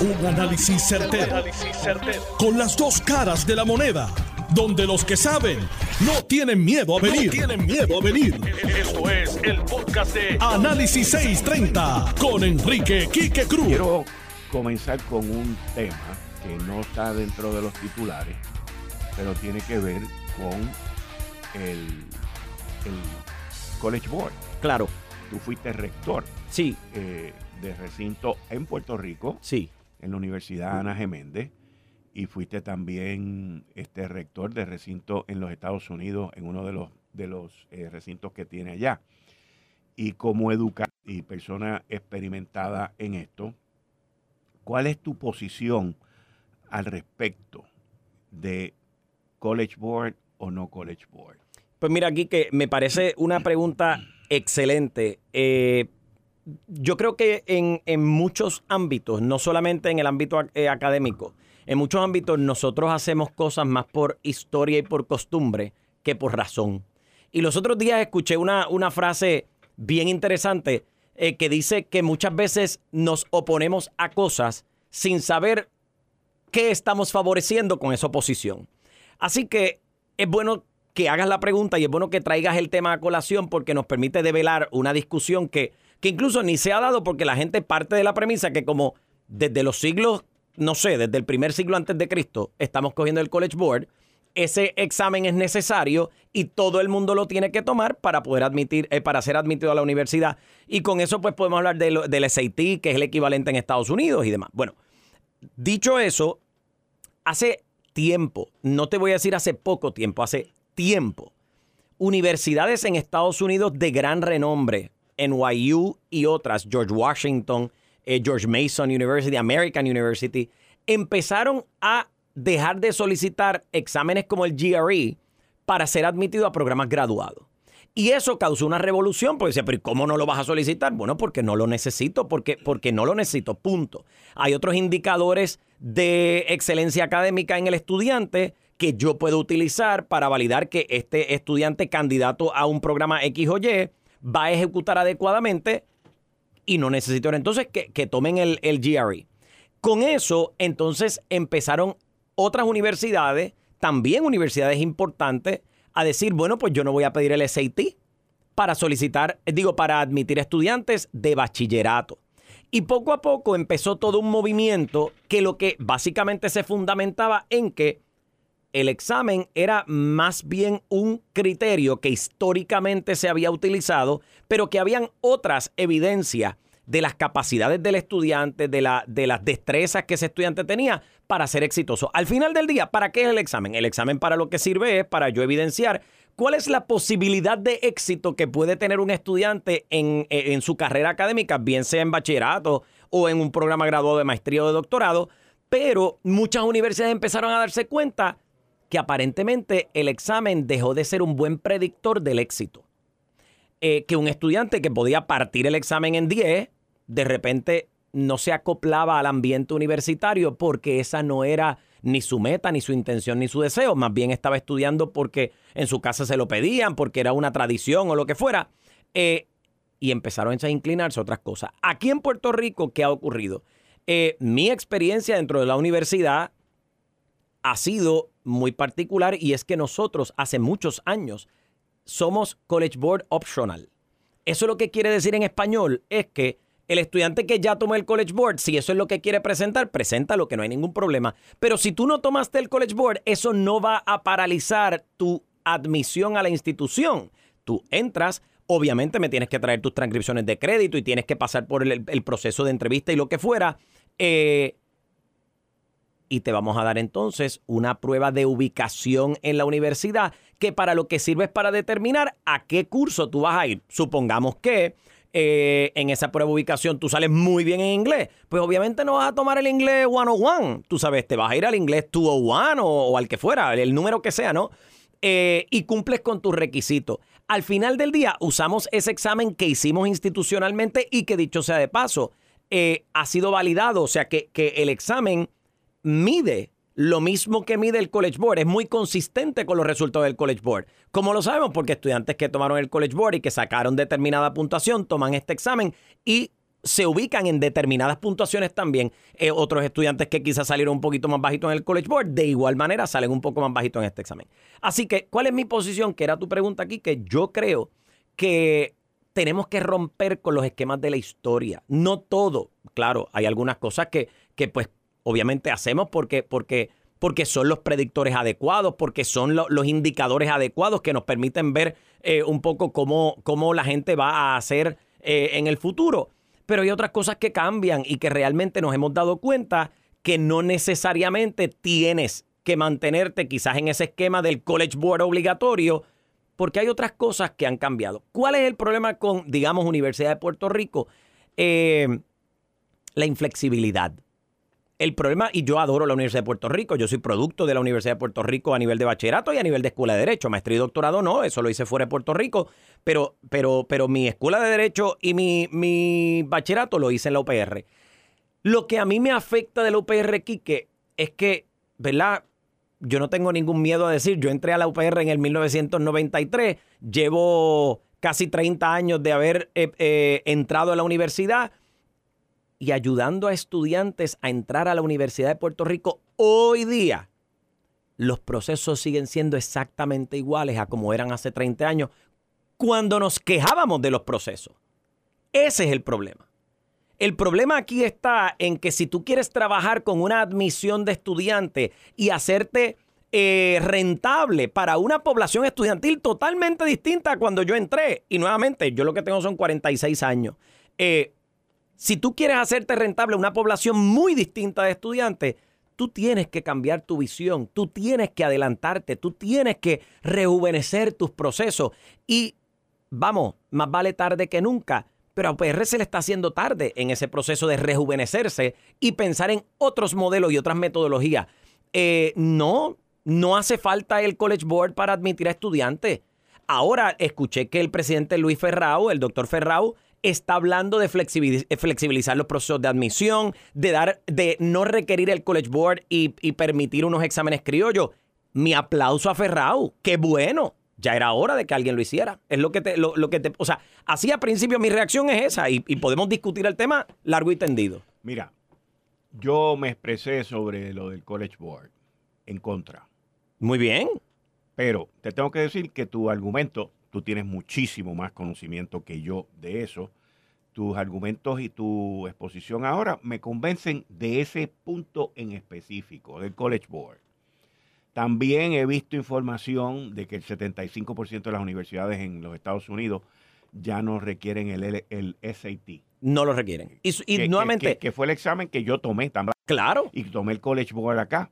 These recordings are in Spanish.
Un análisis certero, Con las dos caras de la moneda. Donde los que saben no tienen miedo a venir. tienen miedo a venir. Esto es el podcast de Análisis 630 con Enrique Quique Cruz. Quiero comenzar con un tema que no está dentro de los titulares, pero tiene que ver con el, el College Board. Claro. Tú fuiste rector. Sí. Eh, de recinto en Puerto Rico. Sí. En la Universidad Ana Geméndez. Y fuiste también este rector de recinto en los Estados Unidos, en uno de los, de los eh, recintos que tiene allá. Y como educador y persona experimentada en esto, ¿cuál es tu posición al respecto de College Board o no College Board? Pues mira, aquí que me parece una pregunta excelente. Eh, yo creo que en, muchos ámbitos, no solamente en el ámbito eh, académico, en muchos ámbitos nosotros hacemos cosas más por historia y por costumbre que por razón. Y los otros días escuché una, una frase bien interesante eh, que dice que muchas veces nos oponemos a cosas sin saber qué estamos favoreciendo con esa oposición. Así que es bueno que hagas la pregunta y es bueno que traigas el tema a colación porque nos permite develar una discusión que, que incluso ni se ha dado porque la gente parte de la premisa que como desde los siglos, no sé, desde el primer siglo antes de Cristo, estamos cogiendo el College Board, ese examen es necesario y todo el mundo lo tiene que tomar para poder admitir, eh, para ser admitido a la universidad. Y con eso, pues podemos hablar de del SAT, que es el equivalente en Estados Unidos y demás. Bueno, dicho eso, hace tiempo, no te voy a decir hace poco tiempo, hace tiempo, universidades en Estados Unidos de gran renombre, NYU y otras, George Washington, eh, George Mason University, American University, empezaron a dejar de solicitar exámenes como el GRE para ser admitido a programas graduados. Y eso causó una revolución, porque dice, pero ¿cómo no lo vas a solicitar? Bueno, porque no lo necesito, porque, porque no lo necesito, punto. Hay otros indicadores de excelencia académica en el estudiante que yo puedo utilizar para validar que este estudiante candidato a un programa X o Y va a ejecutar adecuadamente y no necesito entonces que, tomen el, el GRE. Con eso, entonces empezaron otras universidades, también universidades importantes, a decir, bueno, pues yo no voy a pedir el SAT para solicitar, digo, para admitir estudiantes de bachillerato. Y poco a poco empezó todo un movimiento que lo que básicamente se fundamentaba en que el examen era más bien un criterio que históricamente se había utilizado, pero que habían otras evidencias de las capacidades del estudiante, de, la, de las destrezas que ese estudiante tenía para ser exitoso. Al final del día, ¿para qué es el examen? El examen para lo que sirve es para yo evidenciar cuál es la posibilidad de éxito que puede tener un estudiante en, en su carrera académica, bien sea en bachillerato o en un programa graduado de maestría o de doctorado, pero muchas universidades empezaron a darse cuenta que aparentemente el examen dejó de ser un buen predictor del éxito. Eh, que un estudiante que podía partir el examen en 10, de repente no se acoplaba al ambiente universitario porque esa no era ni su meta, ni su intención, ni su deseo. Más bien estaba estudiando porque en su casa se lo pedían, porque era una tradición o lo que fuera. Eh, y empezaron a inclinarse a otras cosas. Aquí en Puerto Rico, ¿qué ha ocurrido? Eh, mi experiencia dentro de la universidad ha sido muy particular y es que nosotros hace muchos años somos College Board Optional. Eso lo que quiere decir en español es que el estudiante que ya tomó el College Board, si eso es lo que quiere presentar, presenta lo que no hay ningún problema. Pero si tú no tomaste el College Board, eso no va a paralizar tu admisión a la institución. Tú entras, obviamente me tienes que traer tus transcripciones de crédito y tienes que pasar por el, proceso de entrevista y lo que fuera. Eh, y te vamos a dar entonces una prueba de ubicación en la universidad que para lo que sirve es para determinar a qué curso tú vas a ir. Supongamos que eh, en esa prueba de ubicación tú sales muy bien en inglés, pues obviamente no vas a tomar el inglés 101, tú sabes, te vas a ir al inglés 201 o, al que fuera, el número que sea, ¿no? Eh, y cumples con tus requisitos. Al final del día usamos ese examen que hicimos institucionalmente y que dicho sea de paso, eh, ha sido validado, o sea que, que el examen mide lo mismo que mide el College Board, es muy consistente con los resultados del College Board. ¿Cómo lo sabemos? Porque estudiantes que tomaron el College Board y que sacaron determinada puntuación toman este examen y se ubican en determinadas puntuaciones también. Eh, otros estudiantes que quizás salieron un poquito más bajitos en el College Board, de igual manera salen un poco más bajitos en este examen. Así que, ¿cuál es mi posición? Que era tu pregunta aquí, que yo creo que tenemos que romper con los esquemas de la historia. No todo, claro, hay algunas cosas que, que pues obviamente hacemos porque, porque, porque son los predictores adecuados, porque son los indicadores adecuados que nos permiten ver eh, un poco cómo, cómo la gente va a hacer eh, en el futuro pero hay otras cosas que cambian y que realmente nos hemos dado cuenta que no necesariamente tienes que mantenerte quizás en ese esquema del College Board obligatorio, porque hay otras cosas que han cambiado. ¿Cuál es el problema con, digamos, Universidad de Puerto Rico? Eh, la inflexibilidad. El problema, y yo adoro la Universidad de Puerto Rico, yo soy producto de la Universidad de Puerto Rico a nivel de bachillerato y a nivel de escuela de derecho. Maestría y doctorado no, eso lo hice fuera de Puerto Rico, pero, pero, pero mi escuela de derecho y mi, mi bachillerato lo hice en la UPR. Lo que a mí me afecta de la UPR, Quique, es que, ¿verdad? Yo no tengo ningún miedo a decir, yo entré a la UPR en el 1993, llevo casi 30 años de haber eh, eh, entrado a la universidad y ayudando a estudiantes a entrar a la Universidad de Puerto Rico hoy día, los procesos siguen siendo exactamente iguales a como eran hace 30 años cuando nos quejábamos de los procesos. Ese es el problema. El problema aquí está en que si tú quieres trabajar con una admisión de estudiante y hacerte eh, rentable para una población estudiantil totalmente distinta a cuando yo entré, y nuevamente yo lo que tengo son 46 años, eh, si tú quieres hacerte rentable una población muy distinta de estudiantes, tú tienes que cambiar tu visión, tú tienes que adelantarte, tú tienes que rejuvenecer tus procesos. Y vamos, más vale tarde que nunca. Pero a UPR se le está haciendo tarde en ese proceso de rejuvenecerse y pensar en otros modelos y otras metodologías. Eh, no, no hace falta el College Board para admitir a estudiantes. Ahora escuché que el presidente Luis Ferrao, el doctor Ferrao, está hablando de flexibilizar los procesos de admisión, de dar, de no requerir el College Board y, permitir unos exámenes criollos. Mi aplauso a Ferrao, qué bueno. Ya era hora de que alguien lo hiciera. Es lo que te, lo, que te, o sea, así a principio mi reacción es esa y, y podemos discutir el tema largo y tendido. Mira, yo me expresé sobre lo del College Board en contra. Muy bien. Pero te tengo que decir que tu argumento tú tienes muchísimo más conocimiento que yo de eso. Tus argumentos y tu exposición ahora me convencen de ese punto en específico, del College Board. También he visto información de que el 75% de las universidades en los Estados Unidos ya no requieren el, el SAT. No lo requieren. Y, nuevamente... Que, fue el examen que yo tomé también. Claro. Y tomé el College Board acá.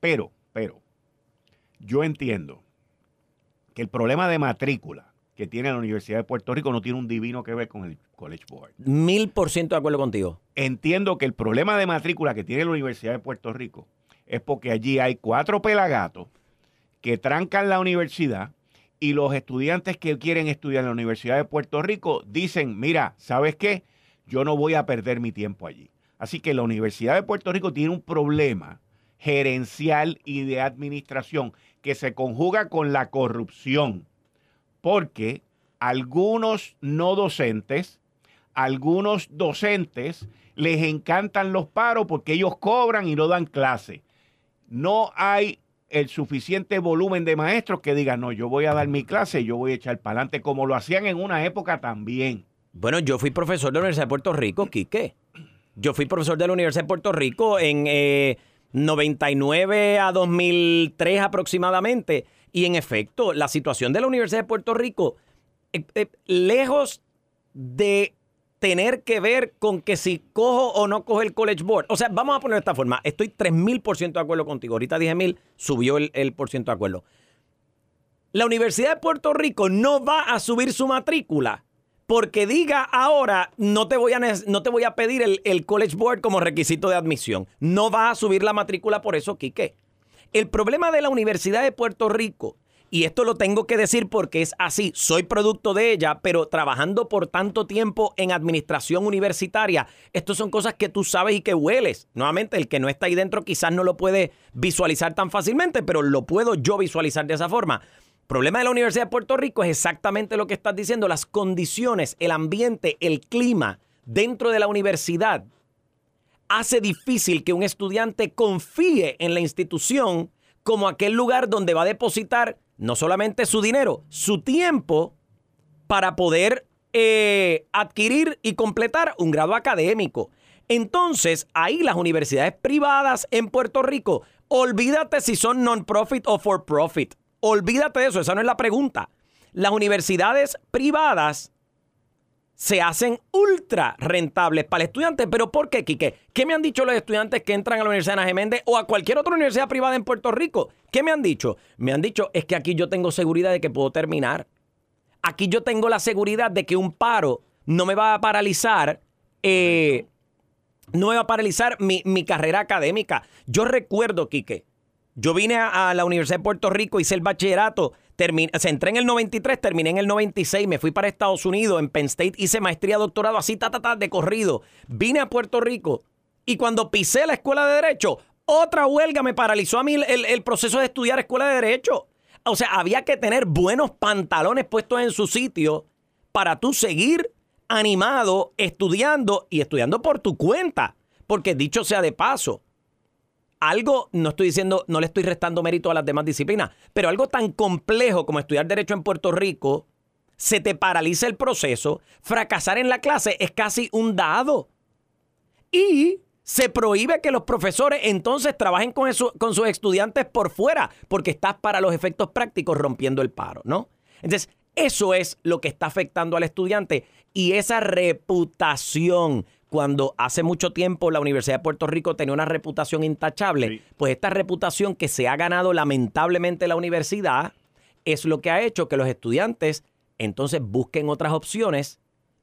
Pero, pero, yo entiendo que el problema de matrícula que tiene la Universidad de Puerto Rico no tiene un divino que ver con el College Board. Mil por ciento de acuerdo contigo. Entiendo que el problema de matrícula que tiene la Universidad de Puerto Rico es porque allí hay cuatro pelagatos que trancan la universidad y los estudiantes que quieren estudiar en la Universidad de Puerto Rico dicen, mira, ¿sabes qué? Yo no voy a perder mi tiempo allí. Así que la Universidad de Puerto Rico tiene un problema gerencial y de administración que se conjuga con la corrupción, porque algunos no docentes, algunos docentes les encantan los paros porque ellos cobran y no dan clase. No hay el suficiente volumen de maestros que digan, no, yo voy a dar mi clase yo voy a echar para adelante, como lo hacían en una época también. Bueno, yo fui profesor de la Universidad de Puerto Rico, Quique. Yo fui profesor de la Universidad de Puerto Rico en... Eh, 99 a 2003 aproximadamente. Y en efecto, la situación de la Universidad de Puerto Rico, eh, eh, lejos de tener que ver con que si cojo o no cojo el College Board. O sea, vamos a poner de esta forma. Estoy 3000% de acuerdo contigo. Ahorita dije mil, subió el, el por ciento de acuerdo. La Universidad de Puerto Rico no va a subir su matrícula porque diga ahora no te voy a, no te voy a pedir el, el, College Board como requisito de admisión. No va a subir la matrícula por eso, Quique. El problema de la Universidad de Puerto Rico, y esto lo tengo que decir porque es así, soy producto de ella, pero trabajando por tanto tiempo en administración universitaria, esto son cosas que tú sabes y que hueles. Nuevamente, el que no está ahí dentro quizás no lo puede visualizar tan fácilmente, pero lo puedo yo visualizar de esa forma problema de la Universidad de Puerto Rico es exactamente lo que estás diciendo, las condiciones, el ambiente, el clima dentro de la universidad hace difícil que un estudiante confíe en la institución como aquel lugar donde va a depositar no solamente su dinero, su tiempo para poder eh, adquirir y completar un grado académico. Entonces, ahí las universidades privadas en Puerto Rico, olvídate si son non-profit o for-profit. Olvídate de eso, esa no es la pregunta. Las universidades privadas se hacen ultra rentables para el estudiante. ¿Pero por qué, Quique? ¿Qué me han dicho los estudiantes que entran a la Universidad de Ana Méndez o a cualquier otra universidad privada en Puerto Rico? ¿Qué me han dicho? Me han dicho, es que aquí yo tengo seguridad de que puedo terminar. Aquí yo tengo la seguridad de que un paro no me va a paralizar. Eh, no me va a paralizar mi, carrera académica. Yo recuerdo, Quique, yo vine a, la Universidad de Puerto Rico, hice el bachillerato, terminé, se entré en el 93, terminé en el 96, me fui para Estados Unidos, en Penn State hice maestría, doctorado, así, ta, ta, ta, de corrido. Vine a Puerto Rico y cuando pisé la escuela de Derecho, otra huelga me paralizó a mí el, el proceso de estudiar escuela de Derecho. O sea, había que tener buenos pantalones puestos en su sitio para tú seguir animado, estudiando y estudiando por tu cuenta. Porque dicho sea de paso, algo, no estoy diciendo, no le estoy restando mérito a las demás disciplinas, pero algo tan complejo como estudiar derecho en Puerto Rico, se te paraliza el proceso, fracasar en la clase es casi un dado. Y se prohíbe que los profesores entonces trabajen con, con sus estudiantes por fuera, porque estás para los efectos prácticos rompiendo el paro, ¿no? Entonces, eso es lo que está afectando al estudiante y esa reputación cuando hace mucho tiempo la Universidad de Puerto Rico tenía una reputación intachable, pues esta reputación que se ha ganado lamentablemente la universidad es lo que ha hecho que los estudiantes entonces busquen otras opciones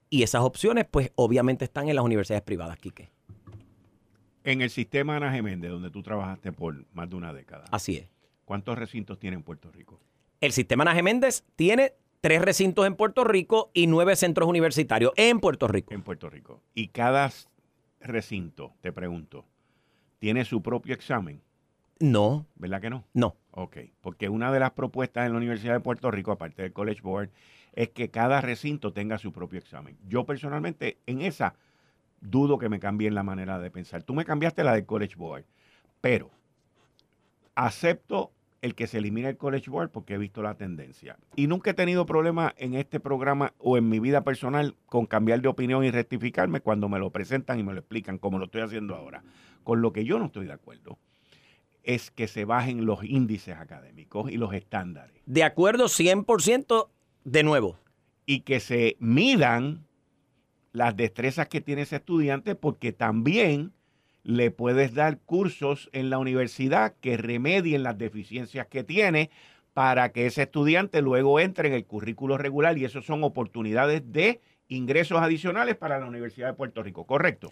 y esas opciones pues obviamente están en las universidades privadas, Quique. En el sistema Ana Geméndez, donde tú trabajaste por más de una década. Así es. ¿Cuántos recintos tiene en Puerto Rico? El sistema Ana Geméndez tiene tres recintos en Puerto Rico y nueve centros universitarios en Puerto Rico. En Puerto Rico. Y cada recinto, te pregunto, ¿tiene su propio examen? No. ¿Verdad que no? No. Ok, porque una de las propuestas en la Universidad de Puerto Rico, aparte del College Board, es que cada recinto tenga su propio examen. Yo personalmente en esa dudo que me cambien la manera de pensar. Tú me cambiaste la del College Board, pero acepto el que se elimine el College Board porque he visto la tendencia. Y nunca he tenido problema en este programa o en mi vida personal con cambiar de opinión y rectificarme cuando me lo presentan y me lo explican, como lo estoy haciendo ahora. Con lo que yo no estoy de acuerdo es que se bajen los índices académicos y los estándares. De acuerdo 100% de nuevo. Y que se midan las destrezas que tiene ese estudiante porque también le puedes dar cursos en la universidad que remedien las deficiencias que tiene para que ese estudiante luego entre en el currículo regular y eso son oportunidades de ingresos adicionales para la Universidad de Puerto Rico, ¿correcto?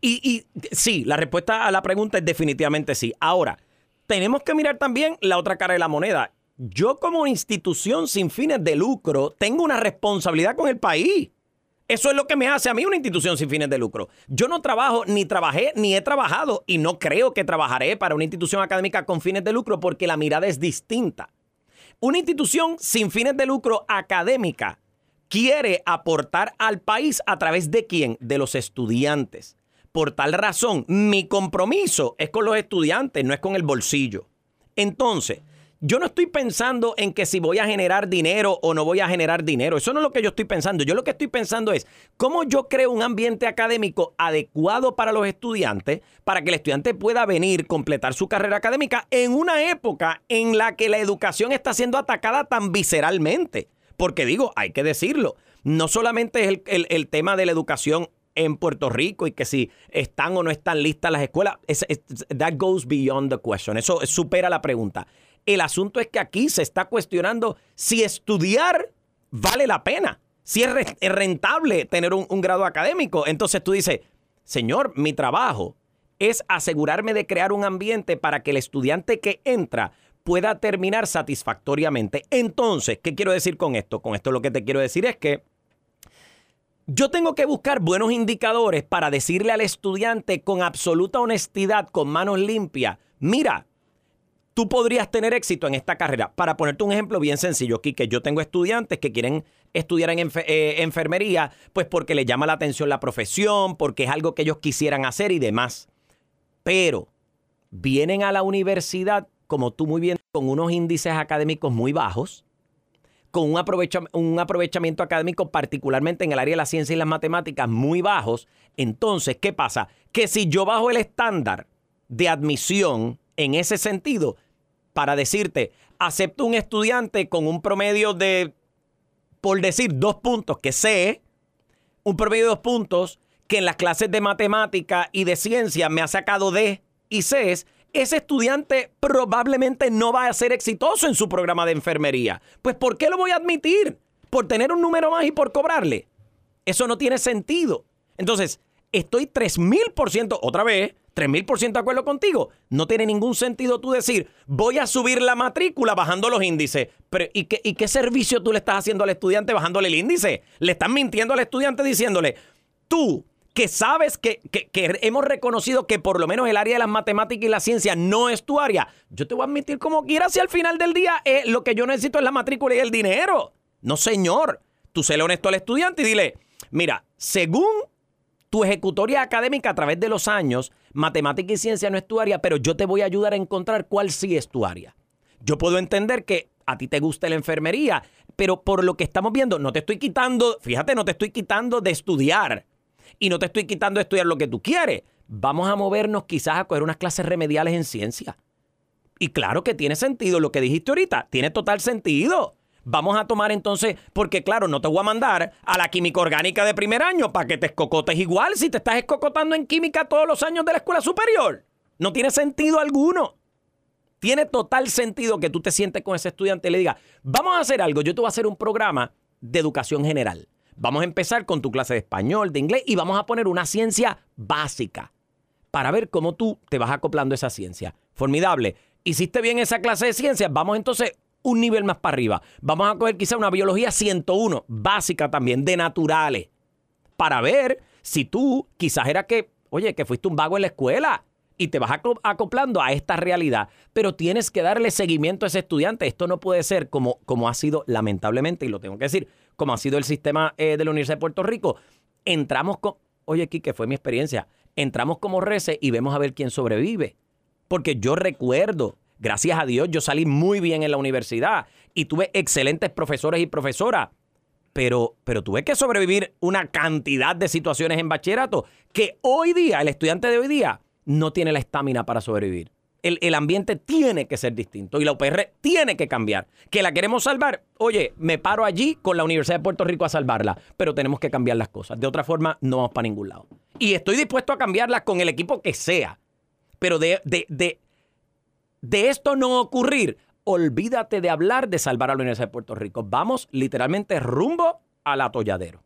Y, y sí, la respuesta a la pregunta es definitivamente sí. Ahora, tenemos que mirar también la otra cara de la moneda. Yo como institución sin fines de lucro tengo una responsabilidad con el país. Eso es lo que me hace a mí una institución sin fines de lucro. Yo no trabajo, ni trabajé, ni he trabajado y no creo que trabajaré para una institución académica con fines de lucro porque la mirada es distinta. Una institución sin fines de lucro académica quiere aportar al país a través de quién? De los estudiantes. Por tal razón, mi compromiso es con los estudiantes, no es con el bolsillo. Entonces, yo no estoy pensando en que si voy a generar dinero o no voy a generar dinero. Eso no es lo que yo estoy pensando. Yo lo que estoy pensando es cómo yo creo un ambiente académico adecuado para los estudiantes, para que el estudiante pueda venir, completar su carrera académica en una época en la que la educación está siendo atacada tan visceralmente. Porque digo, hay que decirlo, no solamente es el, tema de la educación en Puerto Rico y que si están o no están listas las escuelas, that goes beyond the question. Eso supera la pregunta. El asunto es que aquí se está cuestionando si estudiar vale la pena, si es rentable tener un, grado académico. Entonces tú dices, señor, mi trabajo es asegurarme de crear un ambiente para que el estudiante que entra pueda terminar satisfactoriamente. Entonces, ¿qué quiero decir con esto? Con esto lo que te quiero decir es que yo tengo que buscar buenos indicadores para decirle al estudiante con absoluta honestidad, con manos limpias, mira, tú podrías tener éxito en esta carrera. Para ponerte un ejemplo bien sencillo, que yo tengo estudiantes que quieren estudiar en eh, enfermería, pues porque les llama la atención la profesión, porque es algo que ellos quisieran hacer y demás. Pero vienen a la universidad, como tú muy bien, con unos índices académicos muy bajos, con un, un aprovechamiento académico particularmente en el área de la ciencia y las matemáticas muy bajos. Entonces, ¿qué pasa? Que si yo bajo el estándar de admisión en ese sentido, para decirte, acepto un estudiante con un promedio de, por decir, dos puntos, que sé, un promedio de dos puntos, que en las clases de matemática y de ciencia me ha sacado D y C, ese estudiante probablemente no va a ser exitoso en su programa de enfermería. Pues ¿por qué lo voy a admitir? ¿Por tener un número más y por cobrarle? Eso no tiene sentido. Entonces, estoy 3000% otra vez 3000% de acuerdo contigo. No tiene ningún sentido tú decir, voy a subir la matrícula bajando los índices. Pero, ¿y qué, ¿y qué servicio tú le estás haciendo al estudiante bajándole el índice? Le estás mintiendo al estudiante diciéndole, tú que sabes que, hemos reconocido que por lo menos el área de las matemáticas y la ciencia no es tu área, yo te voy a admitir como quieras si al final del día eh, lo que yo necesito es la matrícula y el dinero. No, señor. Tú séle honesto al estudiante y dile, mira, según tu ejecutoria académica a través de los años, matemática y ciencia no es tu área, pero yo te voy a ayudar a encontrar cuál sí es tu área. Yo puedo entender que a ti te gusta la enfermería, pero por lo que estamos viendo, no te estoy quitando, fíjate, no te estoy quitando de estudiar y no te estoy quitando de estudiar lo que tú quieres. Vamos a movernos quizás a coger unas clases remediales en ciencia. Y claro que tiene sentido lo que dijiste ahorita, tiene total sentido. Vamos a tomar entonces, porque claro, no te voy a mandar a la química orgánica de primer año para que te escocotes igual si te estás escocotando en química todos los años de la escuela superior. No tiene sentido alguno. Tiene total sentido que tú te sientes con ese estudiante y le digas, vamos a hacer algo, yo te voy a hacer un programa de educación general. Vamos a empezar con tu clase de español, de inglés y vamos a poner una ciencia básica para ver cómo tú te vas acoplando esa ciencia. Formidable. Hiciste bien esa clase de ciencias, vamos entonces un nivel más para arriba. Vamos a coger quizá una biología 101, básica también, de naturales, para ver si tú quizás era que, oye, que fuiste un vago en la escuela y te vas acoplando a esta realidad, pero tienes que darle seguimiento a ese estudiante. Esto no puede ser como, como ha sido, lamentablemente, y lo tengo que decir, como ha sido el sistema eh, de la Universidad de Puerto Rico. Entramos con, oye, que fue mi experiencia, entramos como rece y vemos a ver quién sobrevive. Porque yo recuerdo Gracias a Dios yo salí muy bien en la universidad y tuve excelentes profesores y profesoras. Pero, pero tuve que sobrevivir una cantidad de situaciones en bachillerato que hoy día, el estudiante de hoy día, no tiene la estamina para sobrevivir. El, el, ambiente tiene que ser distinto y la UPR tiene que cambiar. Que la queremos salvar, oye, me paro allí con la Universidad de Puerto Rico a salvarla, pero tenemos que cambiar las cosas. De otra forma, no vamos para ningún lado. Y estoy dispuesto a cambiarlas con el equipo que sea. Pero de, de, de, de esto no ocurrir, olvídate de hablar de salvar a la Universidad de Puerto Rico. Vamos literalmente rumbo al atolladero.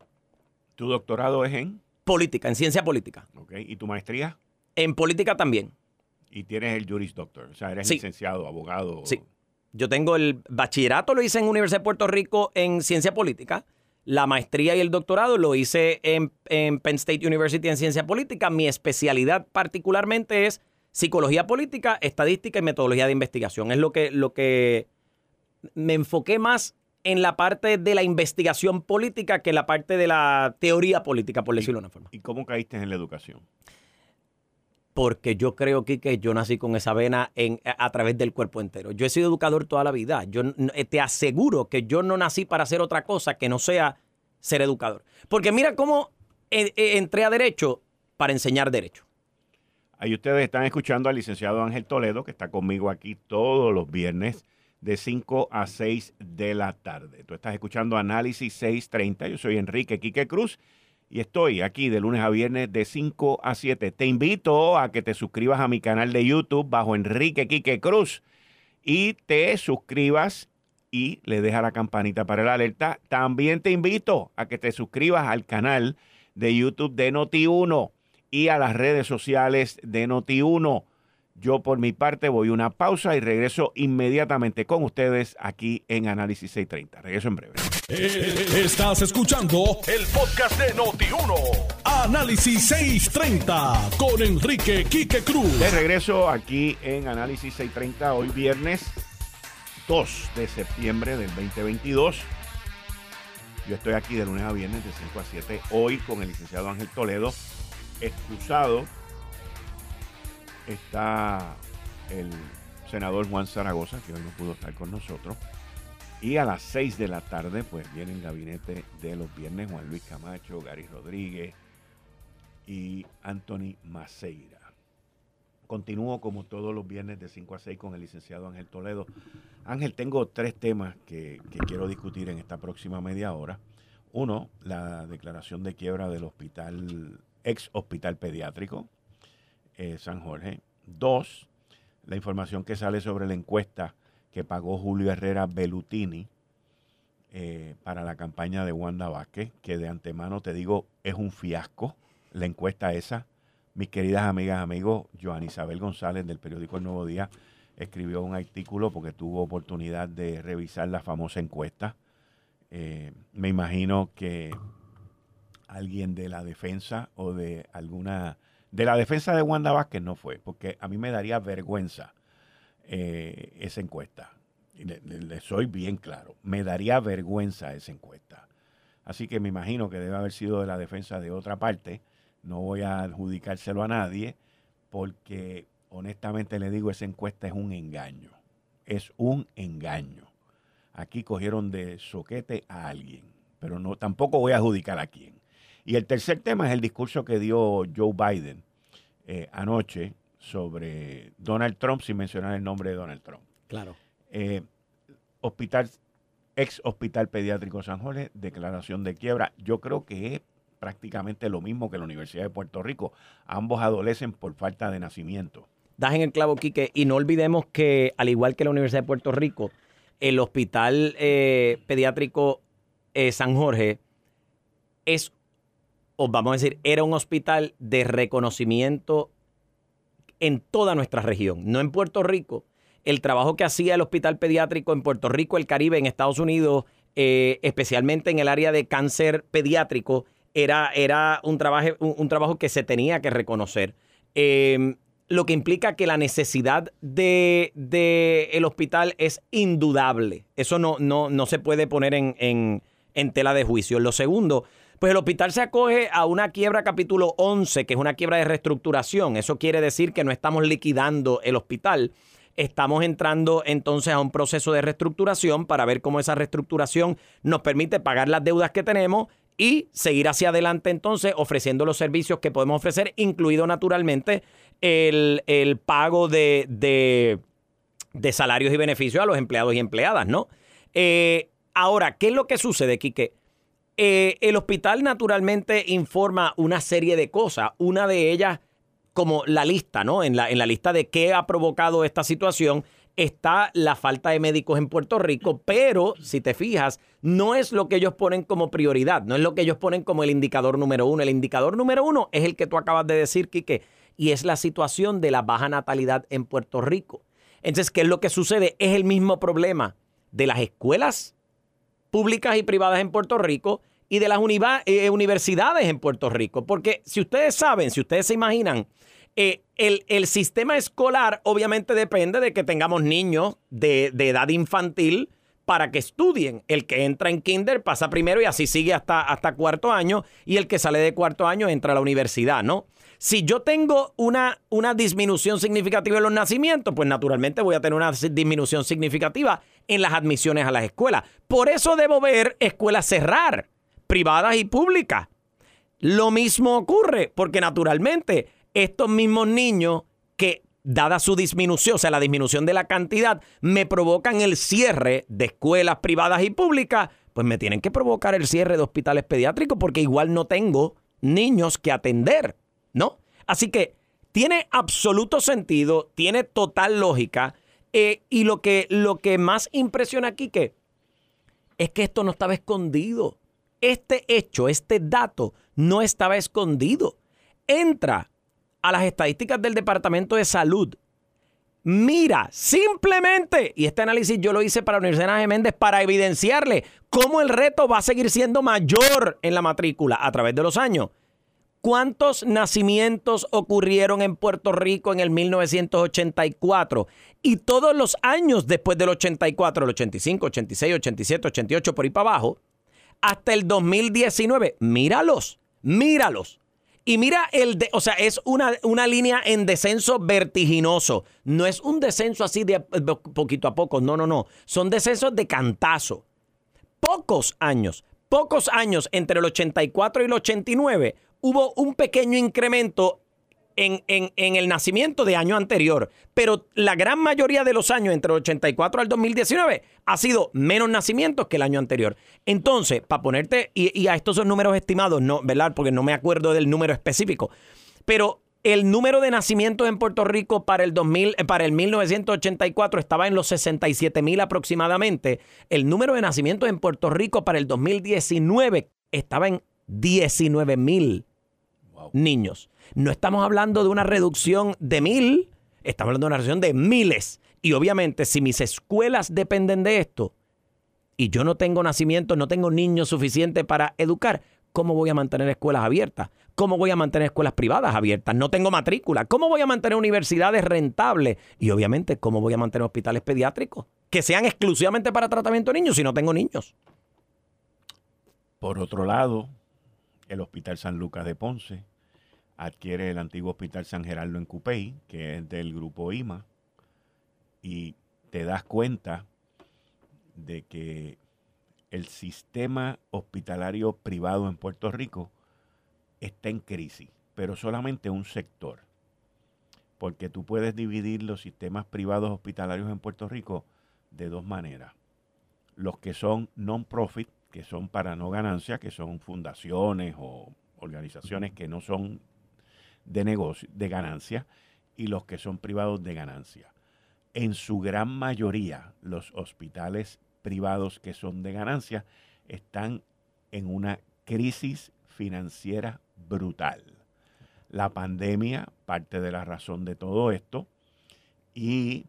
¿Tu doctorado es en? Política, en ciencia política. Ok, ¿y tu maestría? En política también. Y tienes el Juris Doctor, o sea, eres licenciado, abogado. Sí. Yo tengo el bachillerato, lo hice en Universidad de Puerto Rico en ciencia política. La maestría y el doctorado lo hice en, en Penn State University en ciencia política. Mi especialidad particularmente es psicología política, estadística y metodología de investigación. Es lo que, lo que me enfoqué más en la parte de la investigación política que en la parte de la teoría política, por decirlo de una forma. ¿Y cómo caíste en la educación? Porque yo creo que yo nací con esa vena en, a, través del cuerpo entero. Yo he sido educador toda la vida. Yo te aseguro que yo no nací para hacer otra cosa que no sea ser educador. Porque mira cómo eh, eh, entré a derecho para enseñar derecho. Ahí ustedes están escuchando al licenciado Ángel Toledo, que está conmigo aquí todos los viernes de 5 a 6 de la tarde. Tú estás escuchando Análisis 630. Yo soy Enrique Quique Cruz y estoy aquí de lunes a viernes de 5 a 7. Te invito a que te suscribas a mi canal de YouTube bajo Enrique Quique Cruz y te suscribas y le dejas la campanita para la alerta. También te invito a que te suscribas al canal de YouTube de Noti1 y a las redes sociales de Noti1. Yo por mi parte voy a una pausa y regreso inmediatamente con ustedes aquí en Análisis 630. Regreso en breve. Eh, estás escuchando el podcast de Noti1. Análisis 630 con Enrique Quique Cruz. De regreso aquí en Análisis 630 hoy viernes 2 de septiembre del 2022. Yo estoy aquí de lunes a viernes de 5 a 7, hoy con el licenciado Ángel Toledo, excusado. Está el senador Juan Zaragoza, que hoy no pudo estar con nosotros. Y a las 6 de la tarde, pues viene el gabinete de los viernes Juan Luis Camacho, Gary Rodríguez y Anthony Maceira. Continúo como todos los viernes de 5 a 6 con el licenciado Ángel Toledo. Ángel, tengo tres temas que, quiero discutir en esta próxima media hora. Uno, la declaración de quiebra del hospital, ex hospital pediátrico eh, San Jorge. Dos, la información que sale sobre la encuesta que pagó Julio Herrera Belutini eh, para la campaña de Wanda Vázquez, que de antemano te digo es un fiasco, la encuesta esa mis queridas amigas, amigos, Joan Isabel González del periódico El Nuevo Día escribió un artículo porque tuvo oportunidad de revisar la famosa encuesta. Eh, me imagino que alguien de la defensa o de alguna... De la defensa de Wanda Vázquez no fue, porque a mí me daría vergüenza eh, esa encuesta. le, soy bien claro, me daría vergüenza esa encuesta. Así que me imagino que debe haber sido de la defensa de otra parte no voy a adjudicárselo a nadie porque honestamente le digo, esa encuesta es un engaño. Es un engaño. Aquí cogieron de soquete a alguien, pero no tampoco voy a adjudicar a quién. Y el tercer tema es el discurso que dio Joe Biden eh, anoche sobre Donald Trump, sin mencionar el nombre de Donald Trump. Claro. Eh, hospital, ex Hospital Pediátrico San Jorge, declaración de quiebra. Yo creo que es prácticamente lo mismo que la Universidad de Puerto Rico. Ambos adolecen por falta de nacimiento. Das en el clavo, Quique, y no olvidemos que, al igual que la Universidad de Puerto Rico, el Hospital eh, Pediátrico eh, San Jorge es, o vamos a decir, era un hospital de reconocimiento en toda nuestra región, no en Puerto Rico. El trabajo que hacía el Hospital Pediátrico en Puerto Rico, el Caribe, en Estados Unidos, eh, especialmente en el área de cáncer pediátrico, era, era un, trabajo, un, trabajo que se tenía que reconocer. Em, lo que implica que la necesidad del de, el hospital es indudable. Eso no, no, no se puede poner en, en, en, tela de juicio. Lo segundo, pues el hospital se acoge a una quiebra capítulo 11, que es una quiebra de reestructuración. Eso quiere decir que no estamos liquidando el hospital. Estamos entrando entonces a un proceso de reestructuración para ver cómo esa reestructuración nos permite pagar las deudas que tenemos y seguir hacia adelante entonces ofreciendo los servicios que podemos ofrecer, incluido naturalmente el, pago de, de, salarios y beneficios a los empleados y empleadas, ¿no? Eh, ahora, ¿qué es lo que sucede, Quique? Eh, el hospital naturalmente informa una serie de cosas, una de ellas como la lista, ¿no? En la, en la lista de qué ha provocado esta situación está la falta de médicos en Puerto Rico, pero si te fijas, no es lo que ellos ponen como prioridad, no es lo que ellos ponen como el indicador número uno. El indicador número uno es el que tú acabas de decir, Quique, y es la situación de la baja natalidad en Puerto Rico. Entonces, ¿qué es lo que sucede? Es el mismo problema de las escuelas públicas y privadas en Puerto Rico y de las eh, universidades en Puerto Rico. Porque si ustedes saben, si ustedes se imaginan, eh, el, sistema escolar obviamente depende de que tengamos niños de, edad infantil para que estudien. El que entra en kinder pasa primero y así sigue hasta, hasta cuarto año y el que sale de cuarto año entra a la universidad, ¿no? Si yo tengo una, una disminución significativa en los nacimientos, pues naturalmente voy a tener una disminución significativa en las admisiones a las escuelas. Por eso debo ver escuelas cerrar, privadas y públicas. Lo mismo ocurre porque naturalmente estos mismos niños que, dada su disminución, o sea, la disminución de la cantidad, me provocan el cierre de escuelas privadas y públicas, pues me tienen que provocar el cierre de hospitales pediátricos porque igual no tengo niños que atender, ¿no? Así que tiene absoluto sentido, tiene total lógica. Eh, y lo que, lo que más impresiona aquí que es que esto no estaba escondido. Este hecho, este dato no estaba escondido. Entra a las estadísticas del Departamento de Salud, mira simplemente, y este análisis yo lo hice para la Universidad de Méndez para evidenciarle cómo el reto va a seguir siendo mayor en la matrícula a través de los años. ¿Cuántos nacimientos ocurrieron en Puerto Rico en el 1984? Y todos los años después del 84, el 85, 86, 87, 88, por ahí para abajo, hasta el 2019. Míralos, míralos. Y mira el de, o sea, es una, una línea en descenso vertiginoso. No es un descenso así de poquito a poco. No, no, no. Son descensos de cantazo. Pocos años, pocos años entre el 84 y el 89 hubo un pequeño incremento en, el nacimiento de año anterior, pero la gran mayoría de los años entre el 84 al 2019 ha sido menos nacimientos que el año anterior. Entonces, para ponerte, y, a estos son números estimados, no, ¿verdad? Porque no me acuerdo del número específico, pero el número de nacimientos en Puerto Rico para el 2000, eh, para el 1984 estaba en los 67 mil aproximadamente. El número de nacimientos en Puerto Rico para el 2019 estaba en 19 mil niños. No estamos hablando de una reducción de mil, estamos hablando de una reducción de miles. Y obviamente, si mis escuelas dependen de esto y yo no tengo nacimiento, no tengo niños suficientes para educar, ¿cómo voy a mantener escuelas abiertas? ¿Cómo voy a mantener escuelas privadas abiertas? No tengo matrícula. ¿Cómo voy a mantener universidades rentables? Y obviamente, ¿cómo voy a mantener hospitales pediátricos que sean exclusivamente para tratamiento de niños si no tengo niños? Por otro lado, el Hospital San Lucas de Ponce adquiere el antiguo Hospital San Gerardo en Cupey, que es del grupo IMA, y te das cuenta de que el sistema hospitalario privado en Puerto Rico está en crisis, pero solamente un sector. Porque tú puedes dividir los sistemas privados hospitalarios en Puerto Rico de dos maneras. Los que son non-profit, que son para no ganancia, que son fundaciones o organizaciones que no son de negocio, de ganancia, y los que son privados de ganancia. En su gran mayoría, los hospitales privados que son de ganancia están en una crisis financiera brutal. La pandemia, parte de la razón de todo esto, y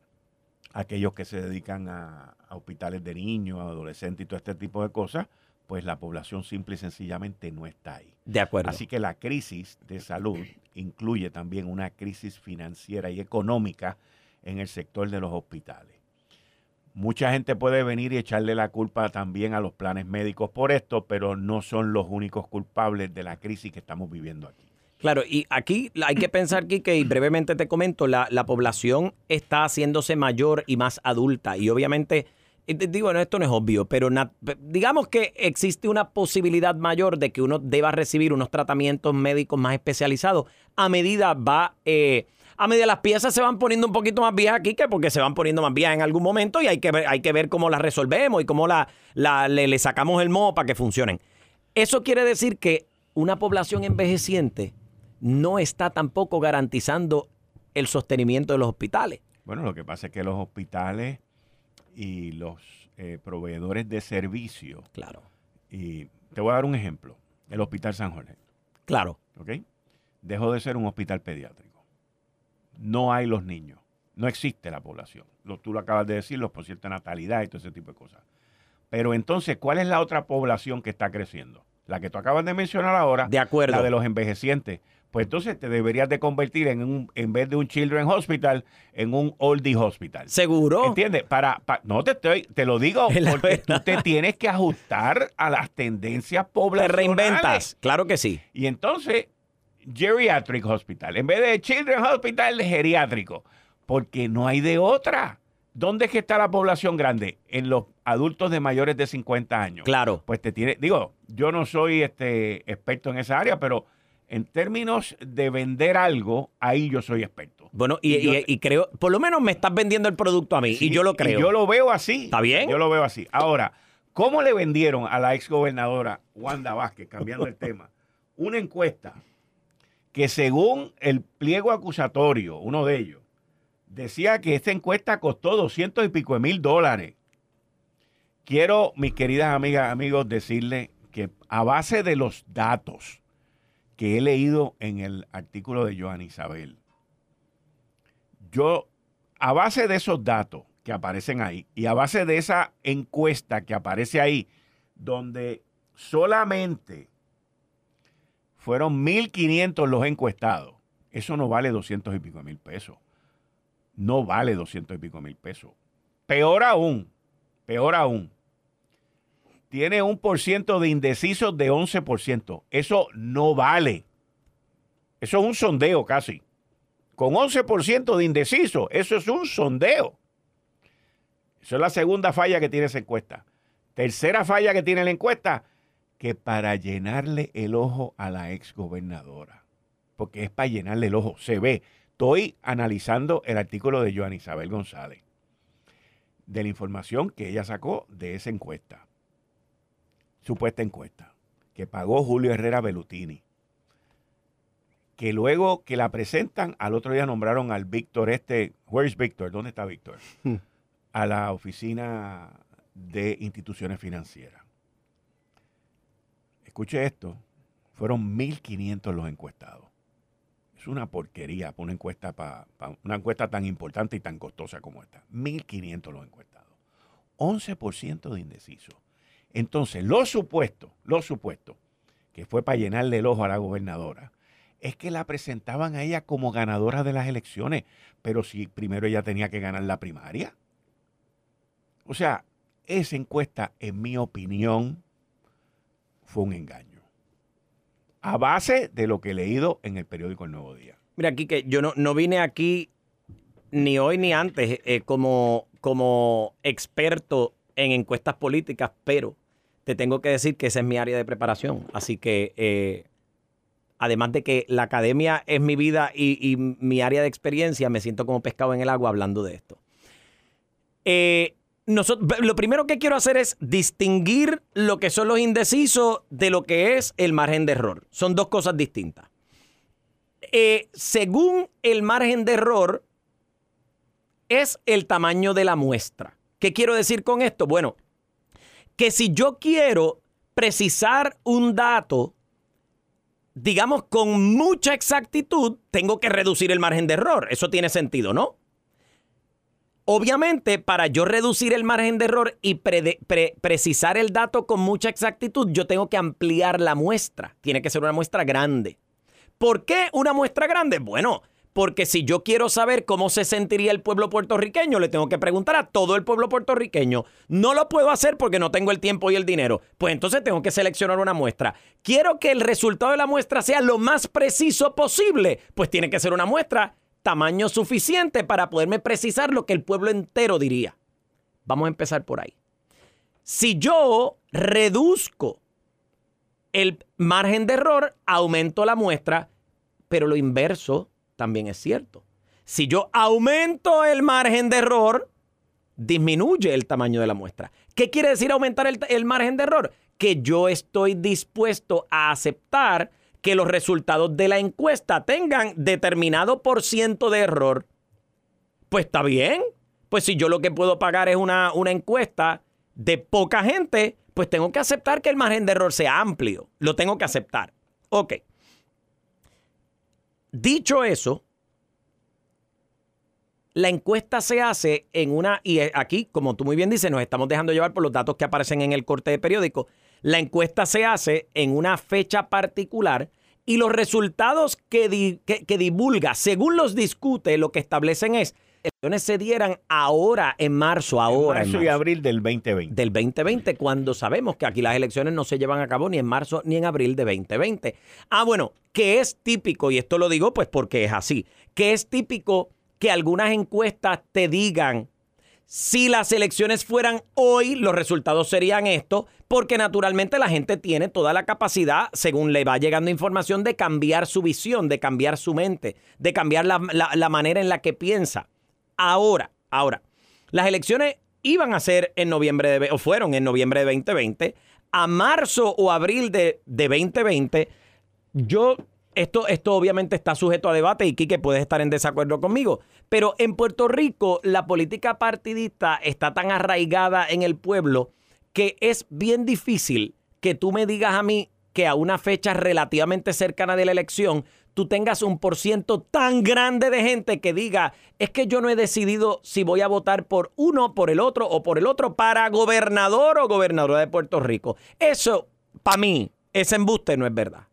aquellos que se dedican a, a hospitales de niños, adolescentes y todo este tipo de cosas, pues la población simple y sencillamente no está ahí. De acuerdo. Así que la crisis de salud incluye también una crisis financiera y económica en el sector de los hospitales. Mucha gente puede venir y echarle la culpa también a los planes médicos por esto, pero no son los únicos culpables de la crisis que estamos viviendo aquí. Claro, y aquí hay que pensar, que y brevemente te comento, la, la población está haciéndose mayor y más adulta, y obviamente digo, no, esto no es obvio, pero digamos que existe una posibilidad mayor de que uno deba recibir unos tratamientos médicos más especializados a medida va... Eh, a medida las piezas se van poniendo un poquito más viejas aquí, que porque se van poniendo más viejas en algún momento y hay que ver, hay que ver cómo las resolvemos y cómo la, le, sacamos el modo para que funcionen. Eso quiere decir que una población envejeciente no está tampoco garantizando el sostenimiento de los hospitales. Bueno, lo que pasa es que los hospitales y los eh, proveedores de servicio. Claro. Y te voy a dar un ejemplo. El Hospital San Jorge. Claro. ¿Ok? Dejó de ser un hospital pediátrico. No hay los niños. No existe la población. Lo, tú lo acabas de decir, los por cierta natalidad y todo ese tipo de cosas. Pero entonces, ¿cuál es la otra población que está creciendo? La que tú acabas de mencionar ahora. De acuerdo. La de los envejecientes pues entonces te deberías de convertir en un, en vez de un Children Hospital, en un Oldie Hospital. Seguro. ¿Entiendes? Para, no te estoy, te lo digo porque tú te tienes que ajustar a las tendencias poblacionales. Te reinventas, claro que sí. Y entonces, Geriatric Hospital, en vez de Children Hospital, geriátrico, porque no hay de otra. ¿Dónde es que está la población grande? En los adultos de mayores de 50 años. Claro. Pues te tiene, digo, yo no soy este experto en esa área, pero en términos de vender algo, ahí yo soy experto. Bueno, y, creo, por lo menos me estás vendiendo el producto a mí, y yo lo creo. yo lo veo así. ¿Está bien? Yo lo veo así. Ahora, ¿cómo le vendieron a la exgobernadora Wanda Vázquez, cambiando el tema, una encuesta que según el pliego acusatorio, uno de ellos, decía que esta encuesta costó doscientos y pico de mil dólares? Quiero, mis queridas amigas, amigos, decirles que a base de los datos, que he leído en el artículo de Joan Isabel. Yo, a base de esos datos que aparecen ahí y a base de esa encuesta que aparece ahí, donde solamente fueron 1.500 los encuestados, eso no vale 200 y pico mil pesos. No vale 200 y pico mil pesos. Peor aún, peor aún, tiene un por ciento de indecisos de 11%. Eso no vale. Eso es un sondeo casi. Con 11% de indecisos, eso es un sondeo. Eso es la segunda falla que tiene esa encuesta. Tercera falla que tiene la encuesta, que para llenarle el ojo a la exgobernadora, porque es para llenarle el ojo, se ve. Estoy analizando el artículo de Joan Isabel González, de la información que ella sacó de esa encuesta, supuesta encuesta, que pagó Julio Herrera Belutini, que luego que la presentan, al otro día nombraron al Víctor este, where's Víctor? ¿Dónde está Víctor? Hmm. A la oficina de instituciones financieras. Escuche esto, fueron 1.500 los encuestados. Es una porquería para una encuesta, para, una encuesta tan importante y tan costosa como esta. 1.500 los encuestados. 11% de indeciso. Entonces, lo supuesto, lo supuesto, que fue para llenarle el ojo a la gobernadora, es que la presentaban a ella como ganadora de las elecciones, pero si primero ella tenía que ganar la primaria. O sea, esa encuesta, en mi opinión, fue un engaño. A base de lo que he leído en el periódico El Nuevo Día. Mira, aquí que yo no, no vine aquí ni hoy ni antes eh, como, como experto en encuestas políticas, pero te tengo que decir que esa es mi área de preparación. Así que, eh, además de que la academia es mi vida y, mi área de experiencia, me siento como pescado en el agua hablando de esto. Eh, lo primero que quiero hacer es distinguir lo que son los indecisos de lo que es el margen de error. Son dos cosas distintas. Eh, según el margen de error, es el tamaño de la muestra. ¿Qué quiero decir con esto? Bueno, que si yo quiero precisar un dato, digamos, con mucha exactitud, tengo que reducir el margen de error. Eso tiene sentido, ¿no? Obviamente, para yo reducir el margen de error y precisar el dato con mucha exactitud, yo tengo que ampliar la muestra. Tiene que ser una muestra grande. ¿Por qué una muestra grande? Bueno, porque si yo quiero saber cómo se sentiría el pueblo puertorriqueño, le tengo que preguntar a todo el pueblo puertorriqueño. No lo puedo hacer porque no tengo el tiempo y el dinero. Pues entonces tengo que seleccionar una muestra. Quiero que el resultado de la muestra sea lo más preciso posible. Pues tiene que ser una muestra tamaño suficiente para poderme precisar lo que el pueblo entero diría. Vamos a empezar por ahí. Si yo reduzco el margen de error, aumento la muestra, pero lo inverso también es cierto. Si yo aumento el margen de error, disminuye el tamaño de la muestra. ¿Qué quiere decir aumentar el, el margen de error? Que yo estoy dispuesto a aceptar que los resultados de la encuesta tengan determinado por ciento de error, pues está bien. Pues si yo lo que puedo pagar es una, una encuesta de poca gente, pues tengo que aceptar que el margen de error sea amplio. Lo tengo que aceptar. Ok. Dicho eso, la encuesta se hace en una, y aquí, como tú muy bien dices, nos estamos dejando llevar por los datos que aparecen en el corte de periódico. La encuesta se hace en una fecha particular y los resultados que, que, divulga, según los discute, lo que establecen es elecciones se dieran ahora en marzo, ahora. En marzo, y abril del 2020. Del 2020, cuando sabemos que aquí las elecciones no se llevan a cabo ni en marzo ni en abril de 2020. Ah, bueno, que es típico, y esto lo digo pues porque es así, que es típico que algunas encuestas te digan si las elecciones fueran hoy, los resultados serían estos, porque naturalmente la gente tiene toda la capacidad, según le va llegando información, de cambiar su visión, de cambiar su mente, de cambiar la, manera en la que piensa. Ahora, ahora, las elecciones iban a ser en noviembre de, o fueron en noviembre de 2020, a marzo o abril de, de 2020, yo esto, esto obviamente está sujeto a debate y Quique puedes estar en desacuerdo conmigo. Pero en Puerto Rico la política partidista está tan arraigada en el pueblo que es bien difícil que tú me digas a mí que a una fecha relativamente cercana de la elección tú tengas un por ciento tan grande de gente que diga, es que yo no he decidido si voy a votar por uno, por el otro o por el otro para gobernador o gobernadora de Puerto Rico. Eso, para mí, ese embuste no es verdad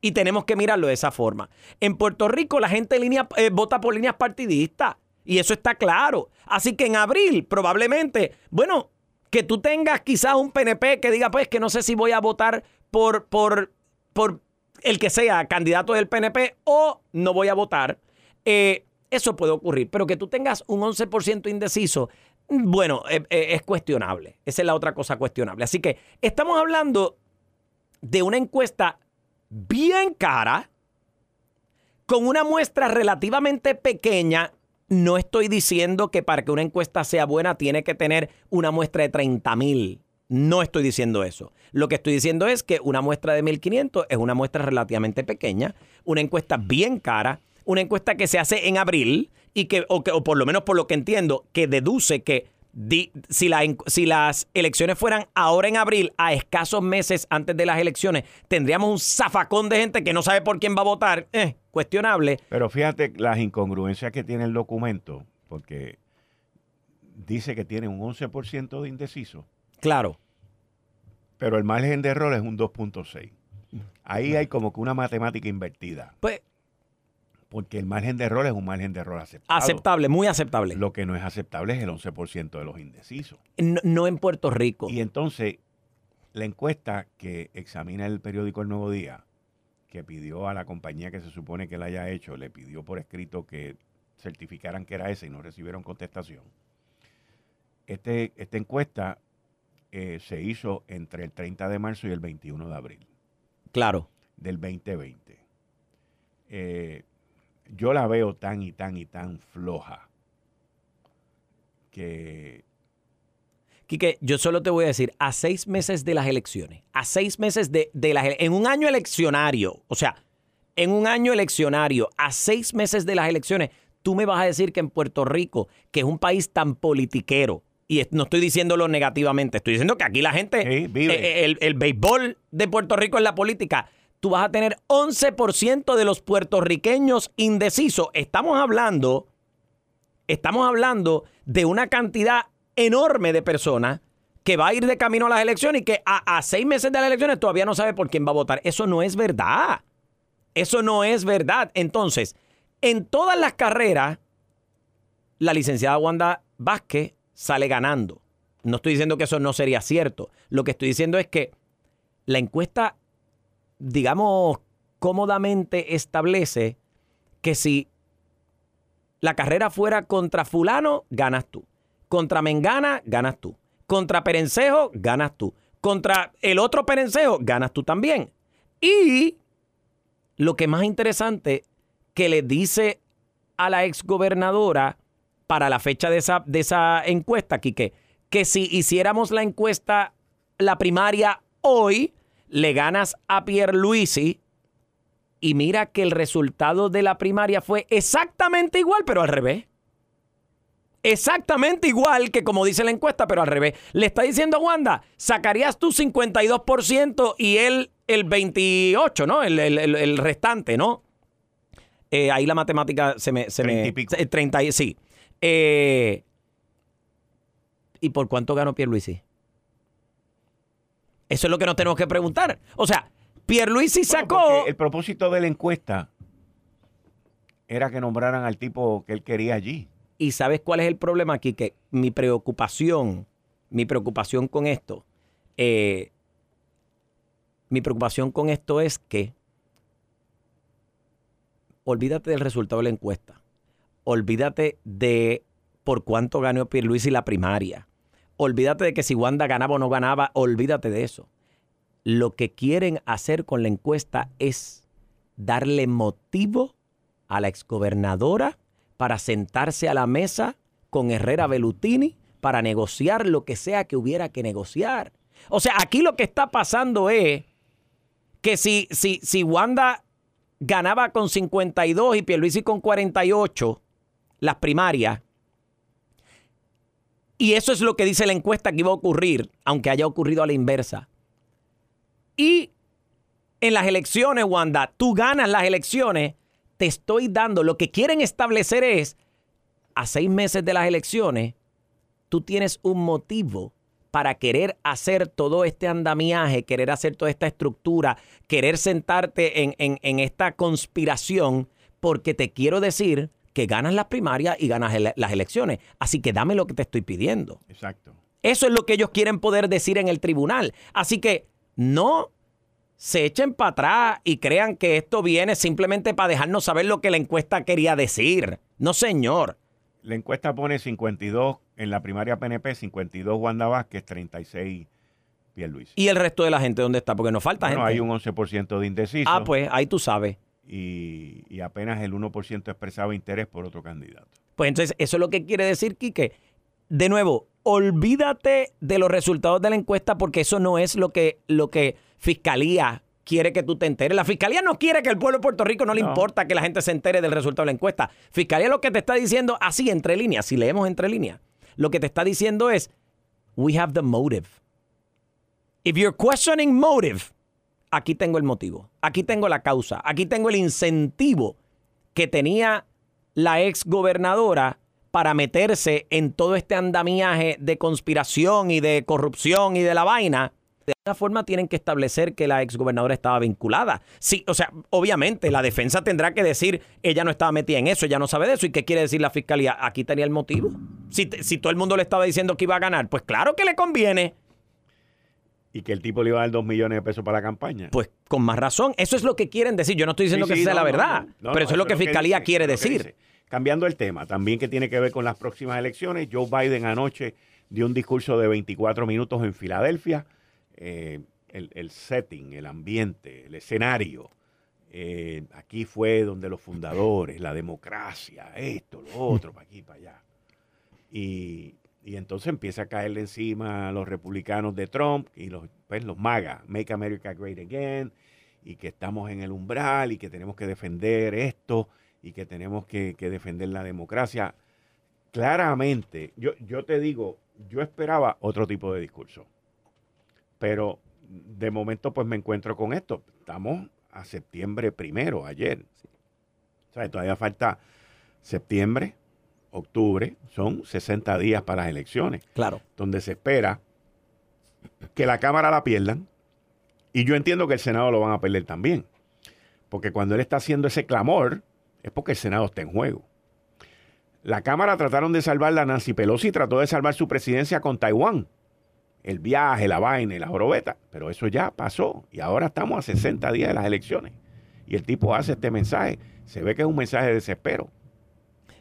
y tenemos que mirarlo de esa forma. En Puerto Rico la gente eh, vota por líneas partidistas y eso está claro. Así que en abril probablemente, bueno, Que tú tengas quizás un PNP que diga, pues que no sé si voy a votar por, por, por el que sea candidato del PNP o no voy a votar. Eh, eso puede ocurrir, pero que tú tengas un 11% indeciso, bueno, eh, eh, es cuestionable. Esa es la otra cosa cuestionable. Así que estamos hablando de una encuesta bien cara, con una muestra relativamente pequeña. No estoy diciendo que para que una encuesta sea buena tiene que tener una muestra de 30 mil. No estoy diciendo eso. Lo que estoy diciendo es que una muestra de 1.500 es una muestra relativamente pequeña, una encuesta bien cara, una encuesta que se hace en abril y que, o, que, o por lo menos por lo que entiendo, que deduce que si, la, si las elecciones fueran ahora en abril, a escasos meses antes de las elecciones, tendríamos un zafacón de gente que no sabe por quién va a votar. Eh, cuestionable. Pero fíjate las incongruencias que tiene el documento, porque dice que tiene un 11% de indeciso. Claro. Pero el margen de error es un 2.6. Ahí hay como que una matemática invertida. Pues porque el margen de error es un margen de error aceptable. Aceptable, muy aceptable. Lo que no es aceptable es el 11% de los indecisos. No, en Puerto Rico. Y entonces, la encuesta que examina el periódico El Nuevo Día, que pidió a la compañía que se supone que la haya hecho, le pidió por escrito que certificaran que era esa y no recibieron contestación. Este, esta encuesta eh, se hizo entre el 30 de marzo y el 21 de abril. Claro. Del 2020. Eh, yo la veo tan y tan y tan floja que... Quique, yo solo te voy a decir, a seis meses de las elecciones, a seis meses de, de las en un año eleccionario, o sea, en un año eleccionario, a seis meses de las elecciones, tú me vas a decir que en Puerto Rico, que es un país tan politiquero, y no estoy diciéndolo negativamente, estoy diciendo que aquí la gente, eh, el, el béisbol de Puerto Rico es la política, tú vas a tener 11% de los puertorriqueños indecisos. Estamos hablando, estamos hablando de una cantidad enorme de personas que va a ir de camino a las elecciones y que a, seis meses de las elecciones todavía no sabe por quién va a votar. Eso no es verdad. Eso no es verdad. Entonces, en todas las carreras, la licenciada Wanda Vázquez sale ganando. No estoy diciendo que eso no sería cierto. Lo que estoy diciendo es que la encuesta digamos, cómodamente establece que si la carrera fuera contra fulano, ganas tú. Contra Mengana, ganas tú. Contra Perencejo, ganas tú. Contra el otro Perencejo, ganas tú también. Y lo que más interesante que le dice a la exgobernadora para la fecha de esa, de esa encuesta, Quique, que si hiciéramos la encuesta, la primaria hoy, le ganas a Pierluisi y mira que el resultado de la primaria fue exactamente igual, pero al revés. Exactamente igual que como dice la encuesta, pero al revés. Le está diciendo a Wanda, sacarías tú 52% y él el 28%, ¿no? El, restante, ¿no? Eh, ahí la matemática se me... Se 30 y pico. 30, sí. Eh, ¿Y por cuánto ganó Pierluisi? Eso es lo que nos tenemos que preguntar. O sea, Pierluisi sacó... el propósito de la encuesta era que nombraran al tipo que él quería allí. Y sabes cuál es el problema aquí, que mi preocupación, mi preocupación con esto, eh, mi preocupación con esto es que olvídate del resultado de la encuesta, olvídate de por cuánto ganó Pierluisi la primaria, Olvídate de que si Wanda ganaba o no ganaba, olvídate de eso. Lo que quieren hacer con la encuesta es darle motivo a la exgobernadora para sentarse a la mesa con Herrera Bellutini para negociar lo que sea que hubiera que negociar. O sea, aquí lo que está pasando es que si, si, si Wanda ganaba con 52 y Pierluisi con 48 las primarias, y eso es lo que dice la encuesta que iba a ocurrir, aunque haya ocurrido a la inversa. Y en las elecciones, Wanda, tú ganas las elecciones, te estoy dando, lo que quieren establecer es, a seis meses de las elecciones, tú tienes un motivo para querer hacer todo este andamiaje, querer hacer toda esta estructura, querer sentarte en, en esta conspiración, porque te quiero decir que ganas las primarias y ganas las elecciones. Así que dame lo que te estoy pidiendo. Exacto. Eso es lo que ellos quieren poder decir en el tribunal. Así que no se echen para atrás y crean que esto viene simplemente para dejarnos saber lo que la encuesta quería decir. No, señor. La encuesta pone 52 en la primaria PNP, 52 Wanda Vázquez, 36 Pierluisi. ¿Y el resto de la gente dónde está? Porque nos falta bueno, gente. hay un 11% de indeciso. Ah, pues ahí tú sabes. Y, y apenas el 1% expresaba interés por otro candidato. Pues entonces, eso es lo que quiere decir, Quique. De nuevo, olvídate de los resultados de la encuesta porque eso no es lo que, lo que Fiscalía quiere que tú te enteres. La Fiscalía no quiere que el pueblo de Puerto Rico no, le importa que la gente se entere del resultado de la encuesta. Fiscalía lo que te está diciendo, así entre líneas, si leemos entre líneas, lo que te está diciendo es, we have the motive. If you're questioning motive, aquí tengo el motivo, aquí tengo la causa, aquí tengo el incentivo que tenía la ex gobernadora para meterse en todo este andamiaje de conspiración y de corrupción y de la vaina. De alguna forma tienen que establecer que la exgobernadora estaba vinculada. Sí, o sea, obviamente la defensa tendrá que decir, ella no estaba metida en eso, ella no sabe de eso. ¿Y qué quiere decir la fiscalía? Aquí tenía el motivo. Si, si todo el mundo le estaba diciendo que iba a ganar, pues claro que le conviene. Y que el tipo le iba a dar dos millones de pesos para la campaña. Pues con más razón. Eso es lo que quieren decir. Yo no estoy diciendo Sí, que sea no, la verdad. no, no, pero eso es lo que Fiscalía quiere decir. Cambiando el tema, también que tiene que ver con las próximas elecciones, Joe Biden anoche dio un discurso de 24 minutos en Filadelfia. Eh, el, el setting, el ambiente, el escenario. eh, aquí fue donde los fundadores, la democracia, esto, lo otro, para aquí, para allá. Y, y entonces empieza a caerle encima a los republicanos de Trump y los, pues, los MAGA, Make America Great Again, y que estamos en el umbral y que tenemos que defender esto y que tenemos que, que defender la democracia. Claramente, yo, yo te digo, yo esperaba otro tipo de discurso, pero de momento pues me encuentro con esto. Estamos a septiembre primero, ayer. O sea, todavía falta septiembre, octubre, son 60 días para las elecciones Claro. donde se espera que la Cámara la pierdan. Y yo entiendo que el Senado lo van a perder también. Porque cuando él está haciendo ese clamor, es porque el Senado está en juego. La Cámara trataron de salvarla, Nancy Pelosi trató de salvar su presidencia con Taiwán. El viaje, la vaina y la jorobeta. Pero eso ya pasó. Y ahora estamos a 60 días de las elecciones. Y el tipo hace este mensaje. Se ve que es un mensaje de desespero.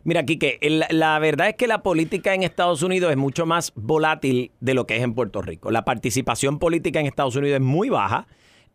Mira, Quique, la verdad es que la política en Estados Unidos es mucho más volátil de lo que es en Puerto Rico. La participación política en Estados Unidos es muy baja.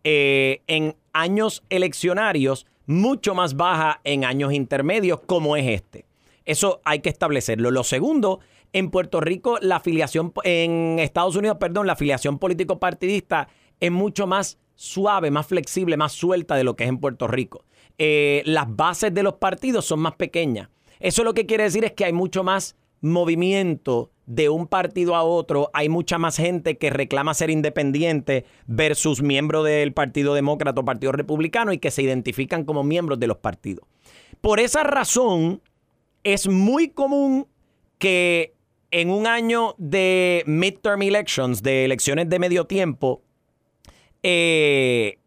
eh, en años eleccionarios, mucho más baja en años intermedios, como es este. Eso hay que establecerlo. Lo segundo, en Puerto Rico, la afiliación, en Estados Unidos, perdón, la afiliación político-partidista es mucho más suave, más flexible, más suelta de lo que es en Puerto Rico. Eh, las bases de los partidos son más pequeñas. Eso lo que quiere decir es que hay mucho más movimiento de un partido a otro, hay mucha más gente que reclama ser independiente versus miembro del Partido Demócrata o Partido Republicano y que se identifican como miembros de los partidos. Por esa razón, es muy común que en un año de midterm elections, de elecciones de medio tiempo, eh,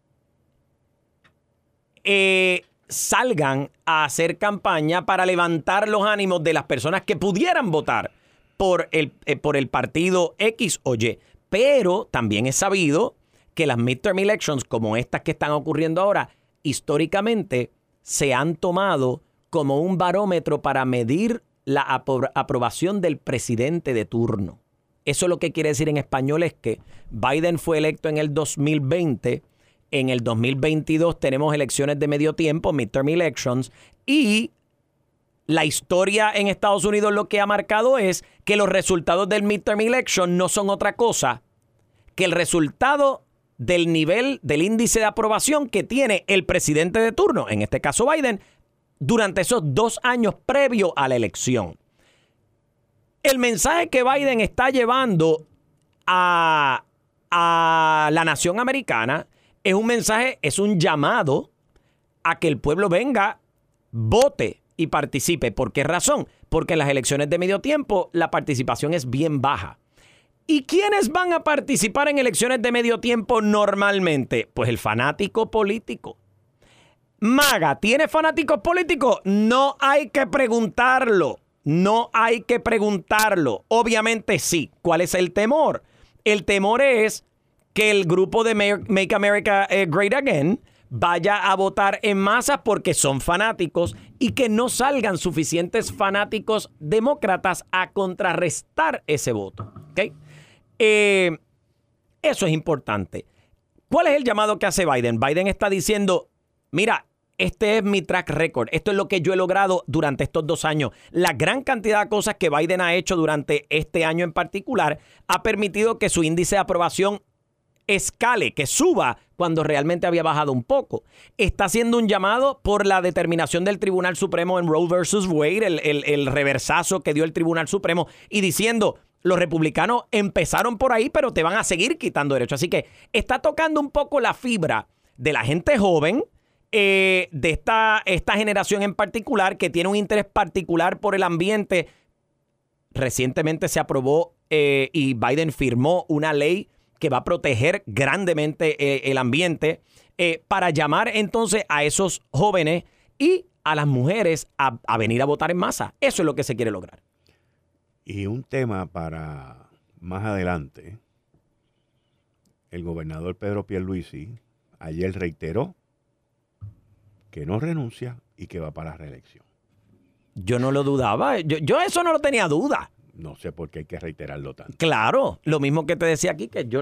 eh, salgan a hacer campaña para levantar los ánimos de las personas que pudieran votar por el, eh, por el partido X o Y. Pero también es sabido que las midterm elections, como estas que están ocurriendo ahora, históricamente se han tomado como un barómetro para medir la apro- aprobación del presidente de turno. Eso lo que quiere decir en español es que Biden fue electo en el 2020, en el 2022 tenemos elecciones de medio tiempo, midterm elections, y la historia en Estados Unidos lo que ha marcado es que los resultados del midterm election no son otra cosa que el resultado del nivel del índice de aprobación que tiene el presidente de turno, en este caso Biden, durante esos dos años previo a la elección. El mensaje que Biden está llevando a, a la nación americana es un mensaje, es un llamado a que el pueblo venga, vote y participe. ¿Por qué razón? Porque en las elecciones de medio tiempo la participación es bien baja. ¿Y quiénes van a participar en elecciones de medio tiempo normalmente? Pues el fanático político. Maga, ¿tiene fanáticos políticos? No hay que preguntarlo. no hay que preguntarlo. Obviamente sí. ¿Cuál es el temor? El temor es que el grupo de Make America eh, Great Again vaya a votar en masa porque son fanáticos y que no salgan suficientes fanáticos demócratas a contrarrestar ese voto. Eh, eso es importante. ¿Cuál es el llamado que hace Biden? Biden está diciendo, mira, este es mi track record, esto es lo que yo he logrado durante estos dos años. La gran cantidad de cosas que Biden ha hecho durante este año en particular ha permitido que su índice de aprobación escale, que suba cuando realmente había bajado un poco. Está haciendo un llamado por la determinación del Tribunal Supremo en Roe versus Wade, el, el reversazo que dio el Tribunal Supremo, y diciendo, los republicanos empezaron por ahí, pero te van a seguir quitando derechos. Así que está tocando un poco la fibra de la gente joven, eh, de esta, esta generación en particular que tiene un interés particular por el ambiente. Recientemente se aprobó eh, y Biden firmó una ley que va a proteger grandemente eh, el ambiente para llamar entonces a esos jóvenes y a las mujeres a, a venir a votar en masa. Eso es lo que se quiere lograr. Y un tema para más adelante, el gobernador Pedro Pierluisi ayer reiteró que no renuncia y que va para la reelección. Yo no lo dudaba, yo, eso no lo tenía duda. No sé por qué hay que reiterarlo tanto. Claro, lo mismo que te decía aquí, que yo,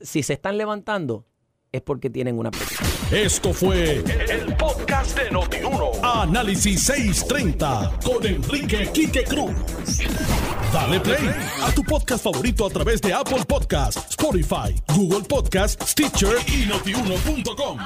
si se están levantando es porque tienen una presión. Esto fue el, podcast de Notiuno. Análisis 630 con Enrique Quique Cruz. Dale play a tu podcast favorito a través de Apple Podcasts, Spotify, Google Podcasts, Stitcher y notiuno.com.